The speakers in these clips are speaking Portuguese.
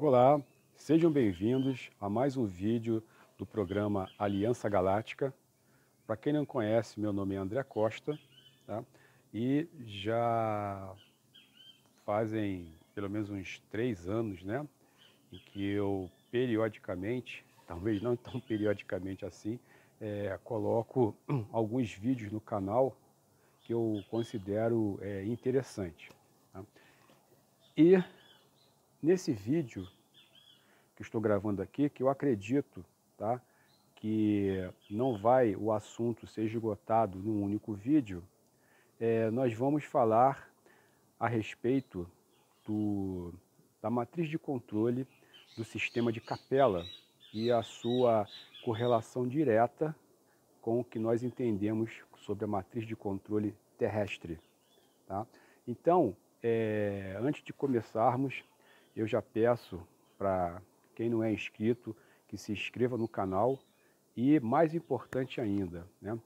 Olá, sejam bem-vindos a mais um vídeo do programa Aliança Galáctica. Para quem não conhece, meu nome é André Costa tá? e já fazem pelo menos uns três anos né, em que eu periodicamente, talvez não tão periodicamente assim, é, coloco alguns vídeos no canal que eu considero é, interessante. Tá? E nesse vídeo que estou gravando aqui, que eu acredito tá, que não vai o assunto ser esgotado num único vídeo, é, nós vamos falar a respeito do, da matriz de controle do sistema de capela e a sua correlação direta com o que nós entendemos sobre a matriz de controle terrestre. Tá? Então, é, antes de começarmos, eu já peço para quem não é inscrito que se inscreva no canal e, mais importante ainda, né,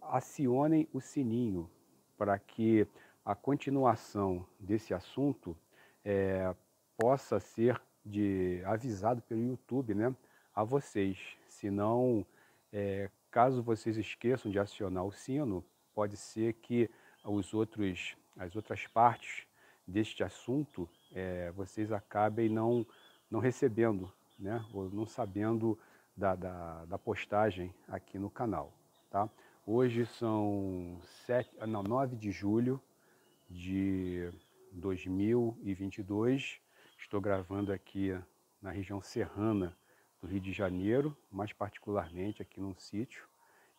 acionem o sininho para que a continuação desse assunto é, possa ser de, avisado pelo YouTube né, a vocês. Senão, é, caso vocês esqueçam de acionar o sino, pode ser que os outros, as outras partes deste assunto é, vocês acabem não, não recebendo, né, ou não sabendo da, da, da, postagem aqui no canal. Tá? Hoje são sete, ah, não, 9 de julho de 2022. Estou gravando aqui na região serrana do Rio de Janeiro, mais particularmente aqui num sítio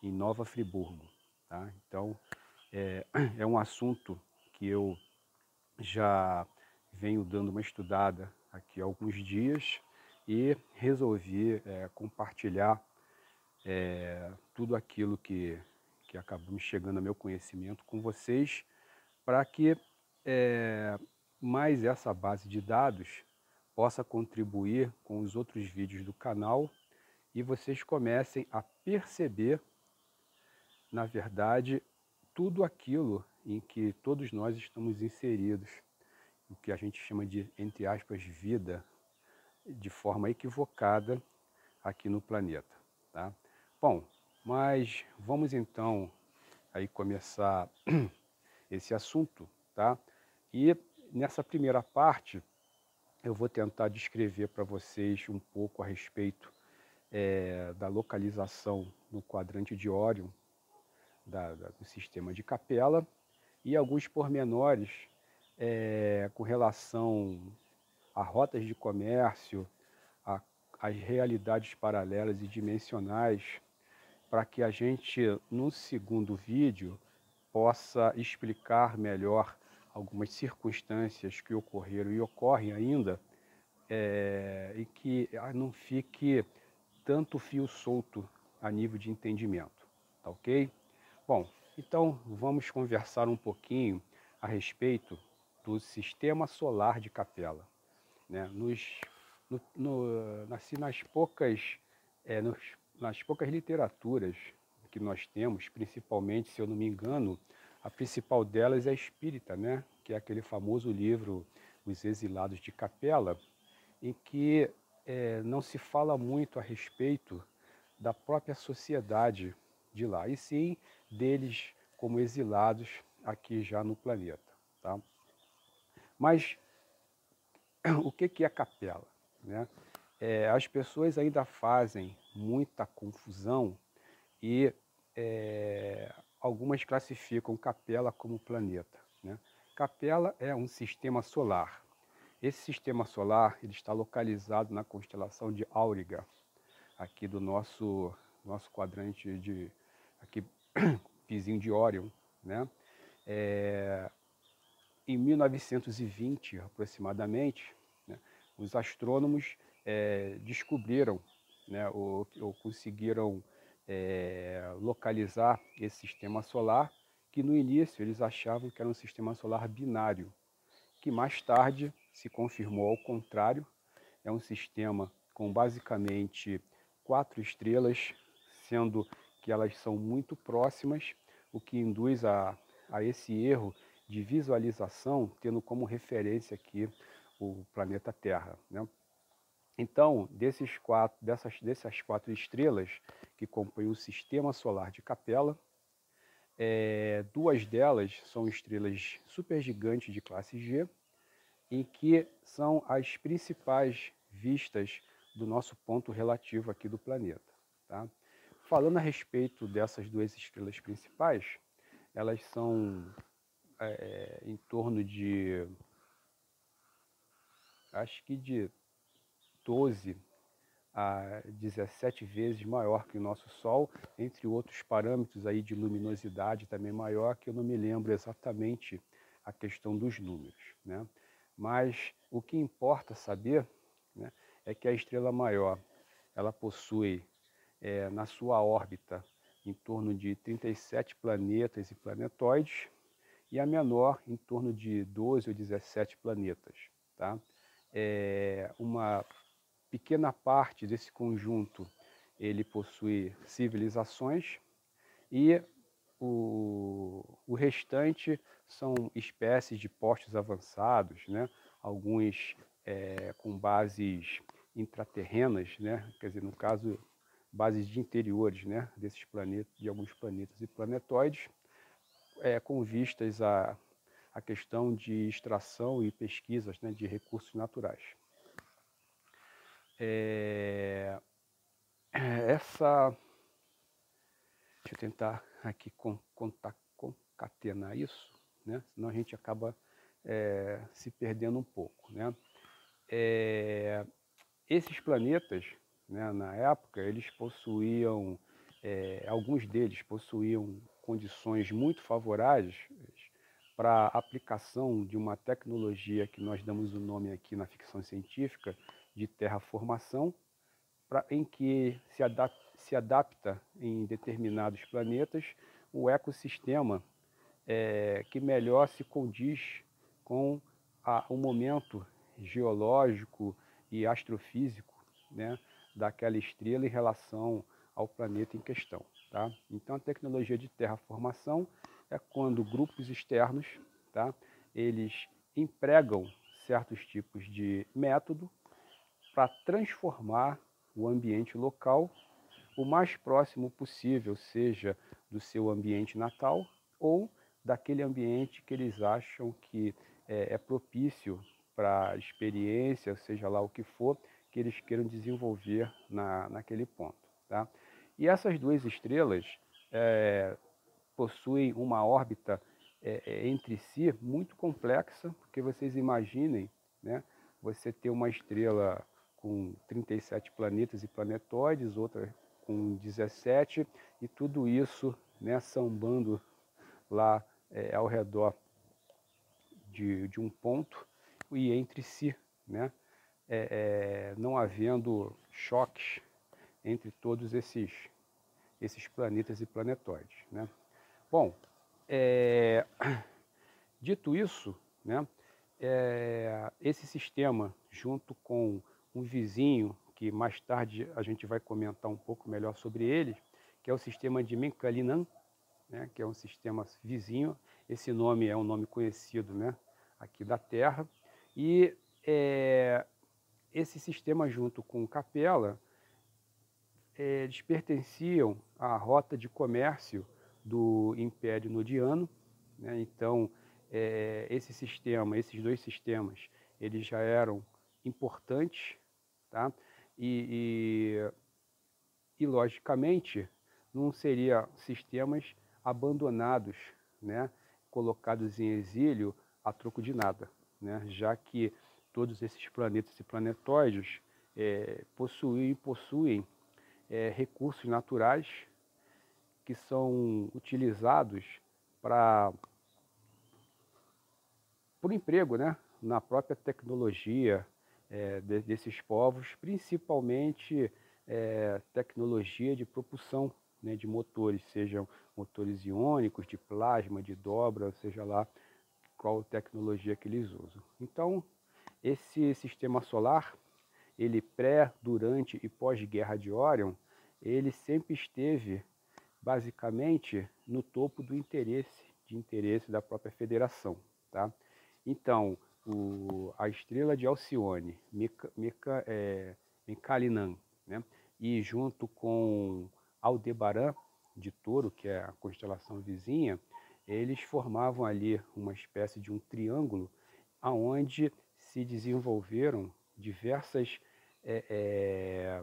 em Nova Friburgo. Tá? Então, é, é um assunto que eu já venho dando uma estudada aqui há alguns dias e resolvi é, compartilhar é, tudo aquilo que, que acabou me chegando a meu conhecimento com vocês para que é, mais essa base de dados possa contribuir com os outros vídeos do canal e vocês comecem a perceber, na verdade, tudo aquilo em que todos nós estamos inseridos, o que a gente chama de, entre aspas, vida, de forma equivocada aqui no planeta. Tá? Bom, mas vamos então aí começar esse assunto, tá? E nessa primeira parte eu vou tentar descrever para vocês um pouco a respeito é, da localização no quadrante de Órion da, da, do sistema de Capela e alguns pormenores é, com relação a rotas de comércio, as realidades paralelas e dimensionais, para que a gente, no segundo vídeo, possa explicar melhor algumas circunstâncias que ocorreram e ocorrem ainda, é, e que ah, não fique tanto fio solto a nível de entendimento, tá ok? Bom, então vamos conversar um pouquinho a respeito do sistema solar de Capela. Né? Nos, no, no, nas, nas, poucas, é, nos, nas poucas literaturas que nós temos, principalmente, se eu não me engano, a principal delas é espírita, né? que é aquele famoso livro Os Exilados de Capela, em que é, não se fala muito a respeito da própria sociedade de lá, e sim deles como exilados aqui já no planeta. Tá? Mas o que, que é capela? Né? É, as pessoas ainda fazem muita confusão e é, algumas classificam capela como planeta. Né? Capela é um sistema solar. Esse sistema solar ele está localizado na constelação de Auriga, aqui do nosso, nosso quadrante de aqui vizinho de Órion. Né? É, em 1920, aproximadamente, né, os astrônomos é, descobriram né, ou, ou conseguiram é, localizar esse sistema solar, que no início eles achavam que era um sistema solar binário, que mais tarde se confirmou ao contrário, é um sistema com basicamente quatro estrelas, sendo que elas são muito próximas, o que induz a, a esse erro de visualização, tendo como referência aqui o planeta Terra. Né? Então, desses quatro, dessas, dessas quatro estrelas que compõem o sistema solar de Capela, é, duas delas são estrelas supergigantes de classe G, em que são as principais vistas do nosso ponto relativo aqui do planeta. Tá? Falando a respeito dessas duas estrelas principais, elas são é, em torno de, acho que de 12 a 17 vezes maior que o nosso Sol, entre outros parâmetros aí de luminosidade também maior, que eu não me lembro exatamente a questão dos números. Né? Mas o que importa saber né, é que a estrela maior ela possui é, na sua órbita em torno de 37 planetas e planetóides, e a menor em torno de 12 ou 17 planetas. Tá? É uma pequena parte desse conjunto ele possui civilizações e o, o restante são espécies de postos avançados, né? alguns é, com bases intraterrenas, né? quer dizer, no caso, bases de interiores né? desses planetas, de alguns planetas e planetoides, é, com vistas à, à questão de extração e pesquisas né? de recursos naturais. É, essa. Deixa eu tentar aqui concatenar isso, né? senão a gente acaba é, se perdendo um pouco. Né? É, esses planetas, né, na época, eles possuíam, é, alguns deles possuíam condições muito favoráveis para a aplicação de uma tecnologia que nós damos o nome aqui na ficção científica de terraformação, pra, em que se, adap se adapta em determinados planetas o ecossistema é, que melhor se condiz com a, o momento geológico e astrofísico né, daquela estrela em relação ao planeta em questão. Tá? Então, a tecnologia de terraformação é quando grupos externos tá, eles empregam certos tipos de método para transformar o ambiente local o mais próximo possível, seja do seu ambiente natal ou daquele ambiente que eles acham que é, é propício para experiência, seja lá o que for, que eles queiram desenvolver na, naquele ponto. Tá? E essas duas estrelas é, possuem uma órbita é, entre si muito complexa, porque vocês imaginem né, você ter uma estrela com 37 planetas e planetóides, outra com 17, e tudo isso né, sambando lá é, ao redor de, de, um ponto e entre si, né, é, não havendo choques entre todos esses, esses planetas e planetóides. Né. Bom, é, dito isso, né, é, esse sistema, junto com um vizinho, que mais tarde a gente vai comentar um pouco melhor sobre ele, que é o sistema de Menkalinan, né, que é um sistema vizinho. Esse nome é um nome conhecido né, aqui da Terra. E é, esse sistema, junto com Capela, eles pertenciam à rota de comércio do Império Nodiano. Né? Então, é, esse sistema, esses dois sistemas, eles já eram importantes Tá? E, e, e, logicamente, não seriam sistemas abandonados, né? colocados em exílio a troco de nada, né? já que todos esses planetas e planetóides é, possuem, possuem é, recursos naturais que são utilizados para por emprego, né? na própria tecnologia, é, de, desses povos, principalmente é, tecnologia de propulsão né, de motores, sejam motores iônicos, de plasma, de dobra, seja lá qual tecnologia que eles usam. Então, esse sistema solar, ele pré, durante e pós-guerra de Orion, ele sempre esteve basicamente no topo do interesse, de interesse da própria federação. Tá? Então, o, a estrela de Alcione, Mica, é, em Calinan, né? e junto com Aldebaran de Touro, que é a constelação vizinha, eles formavam ali uma espécie de um triângulo aonde se desenvolveram diversas é, é,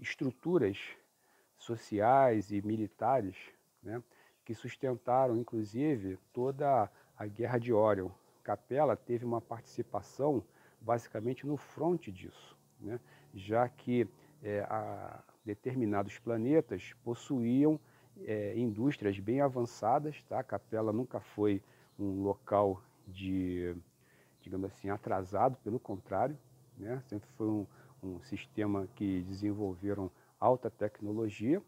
estruturas sociais e militares né, que sustentaram, inclusive, toda a Guerra de Orion. Capela teve uma participação basicamente no fronte disso, né, já que é, a, determinados planetas possuíam é, indústrias bem avançadas. Tá? Capela nunca foi um local de, digamos assim, atrasado, pelo contrário, né? sempre foi um, um sistema que desenvolveram alta tecnologia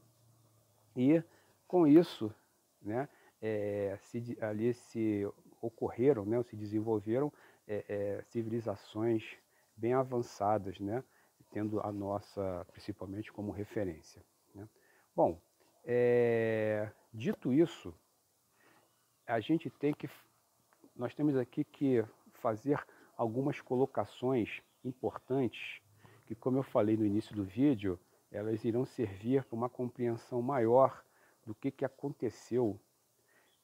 e com isso né, é, se, ali se ocorreram, né, se desenvolveram é, é, civilizações bem avançadas, né, tendo a nossa principalmente como referência. Né. Bom, é, dito isso, a gente tem que, nós temos aqui que fazer algumas colocações importantes que, como eu falei no início do vídeo, elas irão servir para uma compreensão maior do que, que aconteceu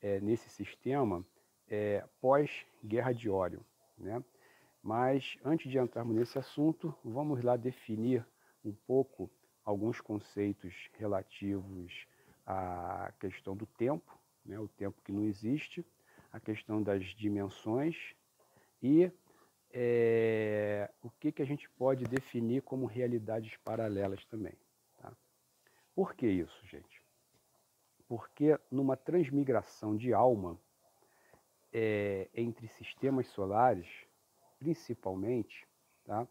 é, nesse sistema é, pós-guerra de Órion. Né? Mas antes de entrarmos nesse assunto, vamos lá definir um pouco alguns conceitos relativos à questão do tempo, né? o tempo que não existe, a questão das dimensões e é, o que, que a gente pode definir como realidades paralelas também. Tá? Por que isso, gente? Porque numa transmigração de alma é, entre sistemas solares, principalmente, tá?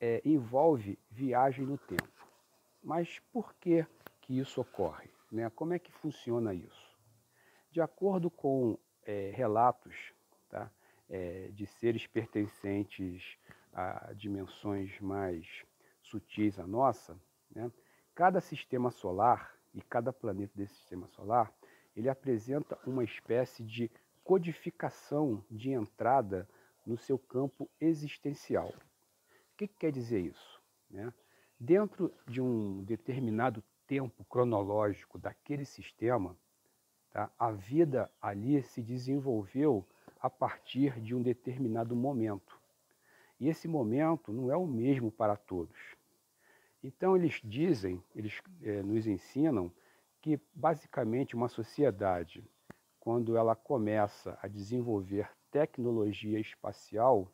É, envolve viagem no tempo. Mas por que, que isso ocorre? Né? Como é que funciona isso? De acordo com é, relatos tá? É, de seres pertencentes a dimensões mais sutis à nossa, né? cada sistema solar e cada planeta desse sistema solar, ele apresenta uma espécie de codificação de entrada no seu campo existencial. O que, que quer dizer isso? Né? Dentro de um determinado tempo cronológico daquele sistema, tá? a vida ali se desenvolveu a partir de um determinado momento. E esse momento não é o mesmo para todos. Então eles dizem, eles é, nos ensinam que basicamente uma sociedade, quando ela começa a desenvolver tecnologia espacial,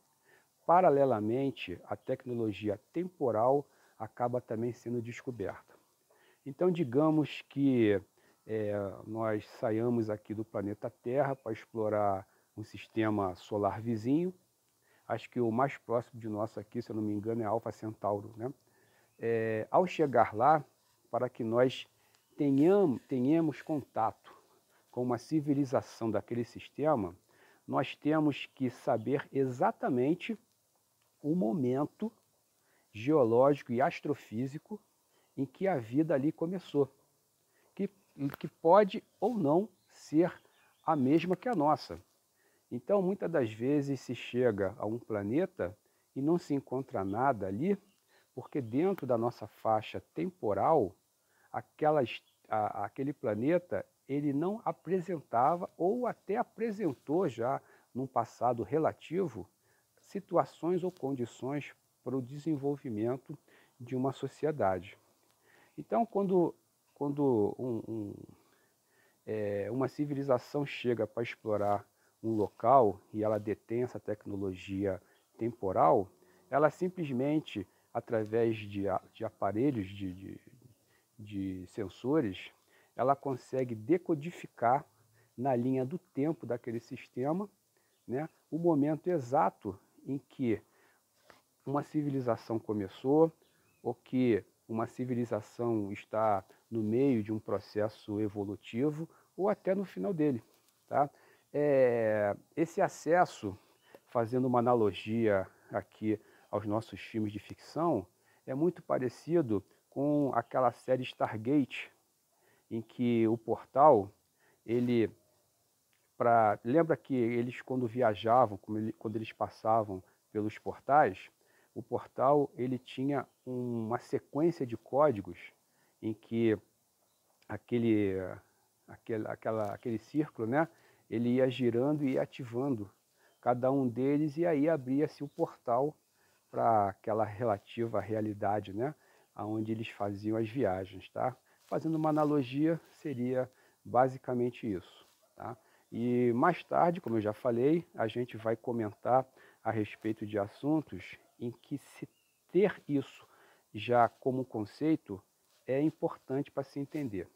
paralelamente a tecnologia temporal acaba também sendo descoberta. Então digamos que é, nós saiamos aqui do planeta Terra para explorar um sistema solar vizinho. Acho que o mais próximo de nós aqui, se eu não me engano, é Alfa Centauro. Né? É, ao chegar lá, para que nós tenhamos, tenhamos contato com uma civilização daquele sistema, nós temos que saber exatamente o momento geológico e astrofísico em que a vida ali começou, que, que pode ou não ser a mesma que a nossa. Então, muitas das vezes se chega a um planeta e não se encontra nada ali, porque dentro da nossa faixa temporal, aquelas, a, aquele planeta ele não apresentava ou até apresentou já num passado relativo situações ou condições para o desenvolvimento de uma sociedade. Então, quando, quando um, um, é, uma civilização chega para explorar um local e ela detém essa tecnologia temporal, ela simplesmente, através de, de aparelhos, de, de, de sensores, ela consegue decodificar na linha do tempo daquele sistema né, o momento exato em que uma civilização começou ou que uma civilização está no meio de um processo evolutivo ou até no final dele. Tá? É, esse acesso, fazendo uma analogia aqui aos nossos filmes de ficção, é muito parecido com aquela série Stargate, em que o portal, ele, pra, lembra que eles quando viajavam, quando eles passavam pelos portais, o portal ele tinha uma sequência de códigos em que aquele, aquele, aquela, aquele círculo, né, ele ia girando e ativando cada um deles e aí abria-se o portal para aquela relativa realidade, né, aonde eles faziam as viagens, tá? Fazendo uma analogia, seria basicamente isso, tá? E mais tarde, como eu já falei, a gente vai comentar a respeito de assuntos em que se ter isso já como conceito é importante para se entender.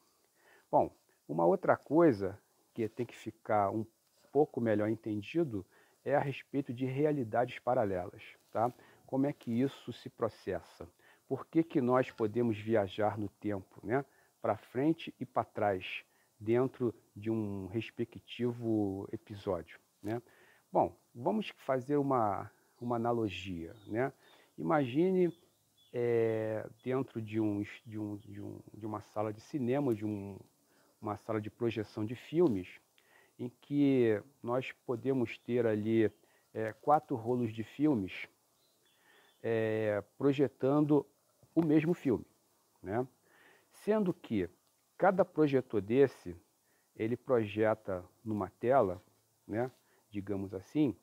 Bom, uma outra coisa que tem que ficar um pouco melhor entendido é a respeito de realidades paralelas, tá? Como é que isso se processa? Por que, que nós podemos viajar no tempo, né? Para frente e para trás, dentro de um respectivo episódio, né? Bom, vamos fazer uma, uma analogia, né? Imagine é, dentro de, um, de, um, de, um, de uma sala de cinema, de um, uma sala de projeção de filmes, em que nós podemos ter ali é, quatro rolos de filmes é, projetando o mesmo filme, né? Sendo que cada projetor desse ele projeta numa tela, né? Digamos assim,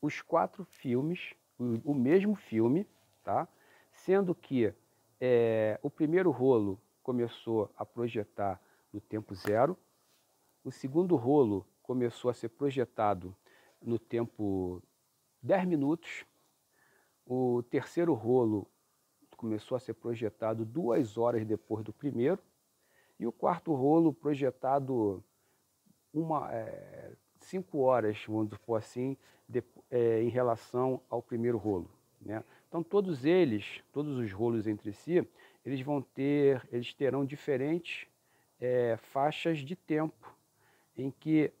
os quatro filmes, o, mesmo filme, tá? Sendo que é, o primeiro rolo começou a projetar no tempo zero. O segundo rolo começou a ser projetado no tempo 10 minutos. O terceiro rolo começou a ser projetado duas horas depois do primeiro. E o quarto rolo projetado uma, é, cinco horas, vamos dizer assim, de, é, em relação ao primeiro rolo. Né? Então todos eles, todos os rolos entre si, eles vão ter, eles terão diferentes é, faixas de tempo em que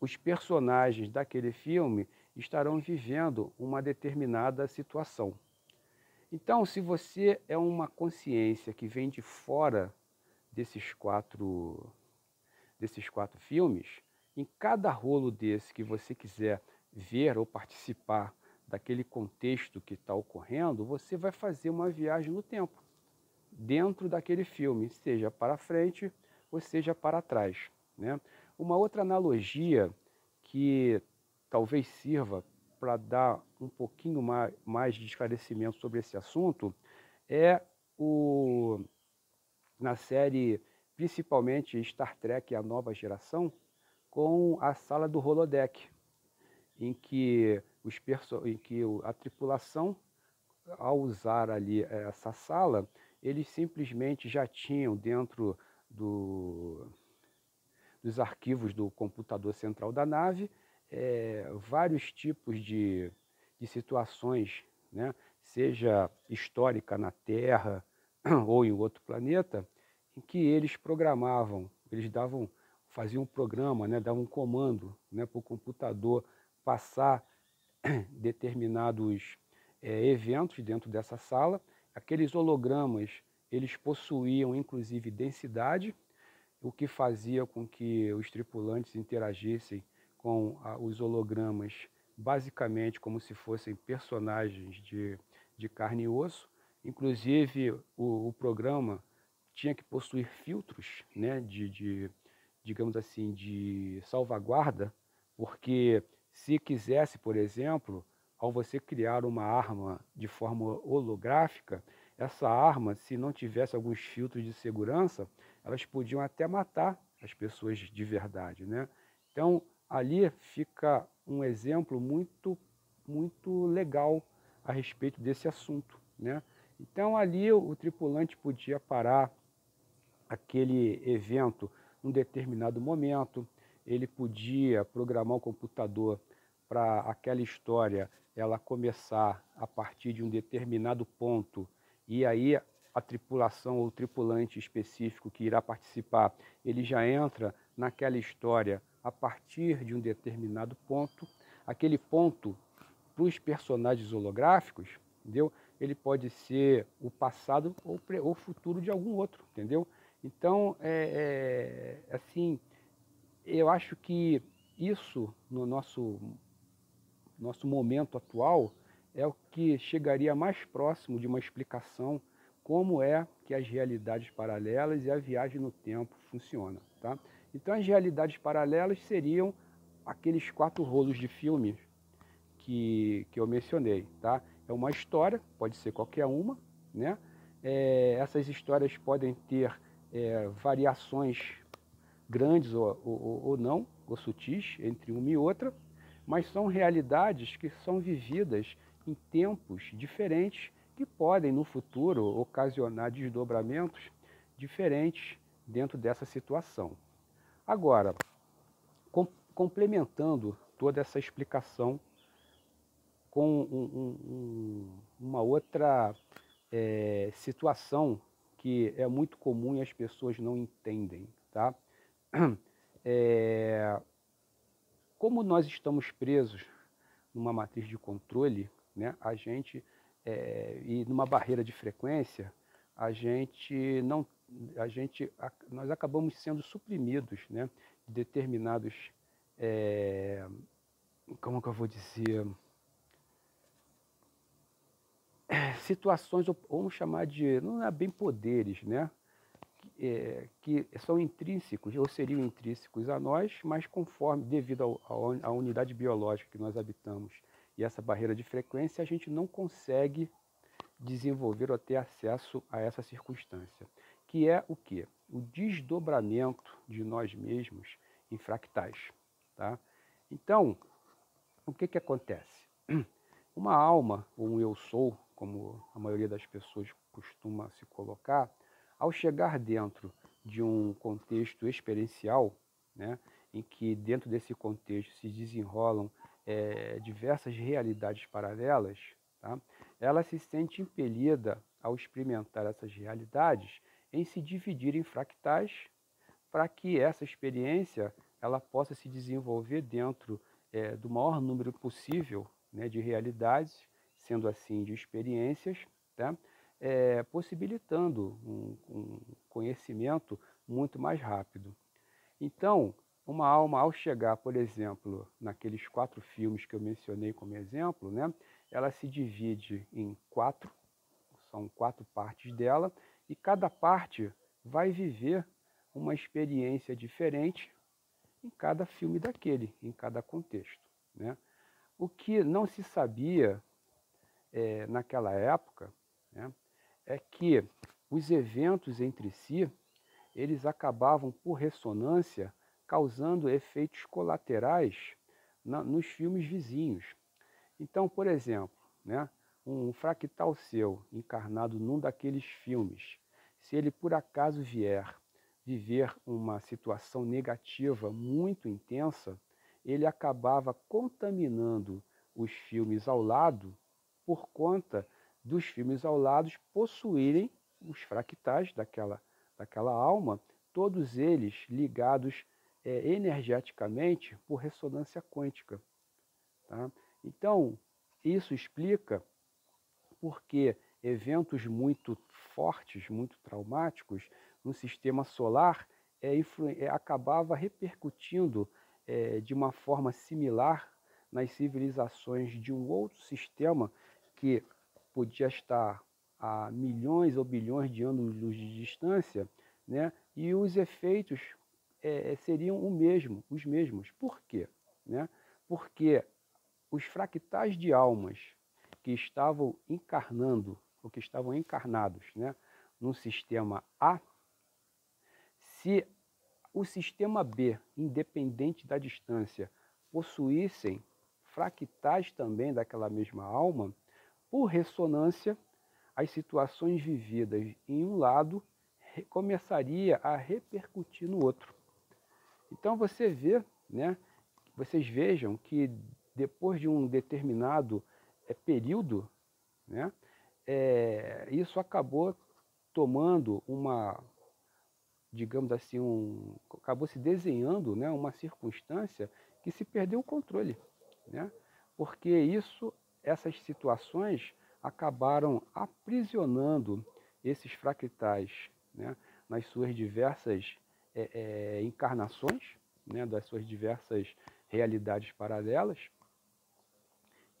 os personagens daquele filme estarão vivendo uma determinada situação. Então, se você é uma consciência que vem de fora desses quatro, desses quatro filmes, em cada rolo desse que você quiser ver ou participar daquele contexto que está ocorrendo, você vai fazer uma viagem no tempo, dentro daquele filme, seja para frente ou seja para trás. Né? Uma outra analogia que talvez sirva para dar um pouquinho mais de esclarecimento sobre esse assunto é o, na série, principalmente Star Trek A Nova Geração, com a sala do holodeck, em que, os em que a tripulação, ao usar ali essa sala, eles simplesmente já tinham dentro do, dos arquivos do computador central da nave, é, vários tipos de, de situações, né? seja histórica na Terra ou em outro planeta, em que eles programavam, eles davam, faziam um programa, né? davam um comando né? para o computador passar determinados é, eventos dentro dessa sala. Aqueles hologramas eles possuíam inclusive densidade, o que fazia com que os tripulantes interagissem com os hologramas basicamente como se fossem personagens de, de carne e osso. Inclusive, o, o programa tinha que possuir filtros né, de, de, digamos assim, de salvaguarda, porque se quisesse, por exemplo, ao você criar uma arma de forma holográfica, essa arma, se não tivesse alguns filtros de segurança, elas podiam até matar as pessoas de verdade, né? Então, ali fica um exemplo muito, muito legal a respeito desse assunto, né? Então, ali o, tripulante podia parar aquele evento num determinado momento, ele podia programar o computador para aquela história ela começar a partir de um determinado ponto e aí a tripulação ou tripulante específico que irá participar, ele já entra naquela história a partir de um determinado ponto. Aquele ponto, para os personagens holográficos, entendeu? Ele pode ser o passado ou o futuro de algum outro, entendeu? Então, é, é, assim, eu acho que isso, no nosso, nosso momento atual, é o que chegaria mais próximo de uma explicação como é que as realidades paralelas e a viagem no tempo funcionam. Tá? Então, as realidades paralelas seriam aqueles quatro rolos de filmes que, que eu mencionei. Tá? É uma história, pode ser qualquer uma. Né? É, essas histórias podem ter é, variações grandes ou, ou, ou não, ou sutis, entre uma e outra, mas são realidades que são vividas em tempos diferentes que podem, no futuro, ocasionar desdobramentos diferentes dentro dessa situação. Agora, com, complementando toda essa explicação com um, um, uma outra é, situação que é muito comum e as pessoas não entendem, tá? É, como nós estamos presos numa matriz de controle, né, a gente é, e numa barreira de frequência, a gente não, a gente, nós acabamos sendo suprimidos, né, de determinados, é, como que eu vou dizer, situações, vamos chamar de, não é bem poderes, né? É, que são intrínsecos, ou seriam intrínsecos a nós, mas conforme, devido à unidade biológica que nós habitamos e essa barreira de frequência, a gente não consegue desenvolver ou ter acesso a essa circunstância, que é o que? O desdobramento de nós mesmos em fractais. Tá? Então, o que, que acontece? Uma alma, ou um eu sou, como a maioria das pessoas costuma se colocar, ao chegar dentro de um contexto experiencial, né, em que dentro desse contexto se desenrolam é, diversas realidades paralelas, tá, ela se sente impelida ao experimentar essas realidades em se dividir em fractais para que essa experiência ela possa se desenvolver dentro é, do maior número possível né, de realidades sendo assim de experiências, tá? é, possibilitando um, um conhecimento muito mais rápido. Então, uma alma, ao chegar, por exemplo, naqueles quatro filmes que eu mencionei como exemplo, né, ela se divide em quatro, são quatro partes dela, e cada parte vai viver uma experiência diferente em cada filme daquele, em cada contexto. Né? O que não se sabia é, naquela época né, é que os eventos entre si eles acabavam por ressonância causando efeitos colaterais na, nos filmes vizinhos. Então, por exemplo, né, um fractal seu encarnado num daqueles filmes, se ele por acaso vier viver uma situação negativa muito intensa, ele acabava contaminando os filmes ao lado por conta dos filmes ao lado possuírem os fractais daquela, daquela alma, todos eles ligados é, energeticamente por ressonância quântica. Tá? Então, isso explica porque eventos muito fortes, muito traumáticos no sistema solar é, é, acabava repercutindo é, de uma forma similar nas civilizações de um outro sistema que podia estar a milhões ou bilhões de anos-luz de distância, né? e os efeitos é, é, seriam o mesmo, os mesmos. Por quê? Né? Porque os fractais de almas que estavam encarnando, ou que estavam encarnados né, no sistema A, se o sistema B, independente da distância, possuíssem fractais também daquela mesma alma, por ressonância, as situações vividas em um lado começaria a repercutir no outro. Então você vê, né, vocês vejam que depois de um determinado é, período, né, é, isso acabou tomando uma, digamos assim, um, acabou se desenhando né, uma circunstância que se perdeu o controle. Né? Porque isso essas situações acabaram aprisionando esses fractais né, nas suas diversas é, é, encarnações, né, das suas diversas realidades paralelas.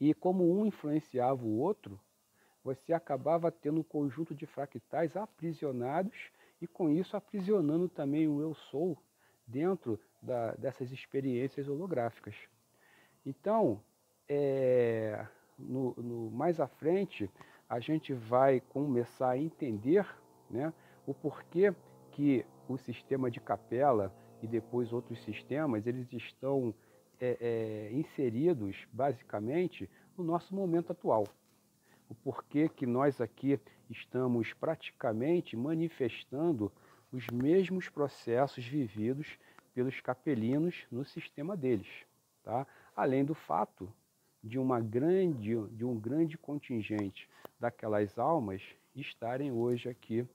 E como um influenciava o outro, você acabava tendo um conjunto de fractais aprisionados e com isso aprisionando também o eu sou dentro da, dessas experiências holográficas. Então, é, no, no, mais à frente, a gente vai começar a entender né, o porquê que o sistema de capela e depois outros sistemas, eles estão é, é, inseridos basicamente no nosso momento atual. O porquê que nós aqui estamos praticamente manifestando os mesmos processos vividos pelos capelinos no sistema deles, tá? Além do fato de uma grande de um grande contingente daquelas almas estarem hoje aqui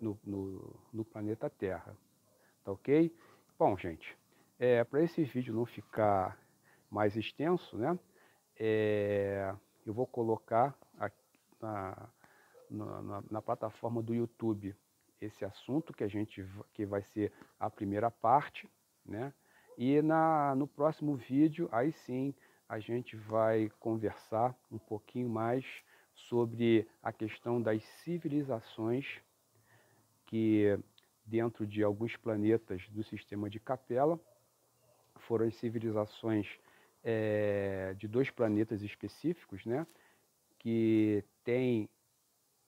no, no, no planeta Terra, tá ok? Bom, gente, é, para esse vídeo não ficar mais extenso, né? É, eu vou colocar na, na, na, plataforma do YouTube esse assunto que a gente que vai ser a primeira parte, né? E na, no próximo vídeo, aí sim, a gente vai conversar um pouquinho mais sobre a questão das civilizações que dentro de alguns planetas do sistema de Capela foram as civilizações é, de dois planetas específicos, né, que têm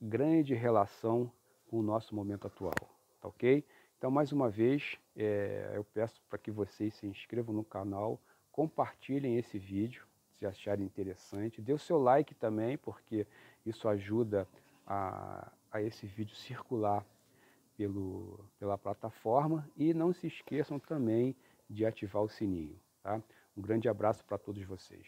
grande relação com o nosso momento atual, tá ok? Então, mais uma vez, é, eu peço para que vocês se inscrevam no canal, compartilhem esse vídeo, se acharem interessante, dê o seu like também, porque isso ajuda a, a esse vídeo circular pelo, pela plataforma e não se esqueçam também de ativar o sininho. Tá? Um grande abraço para todos vocês.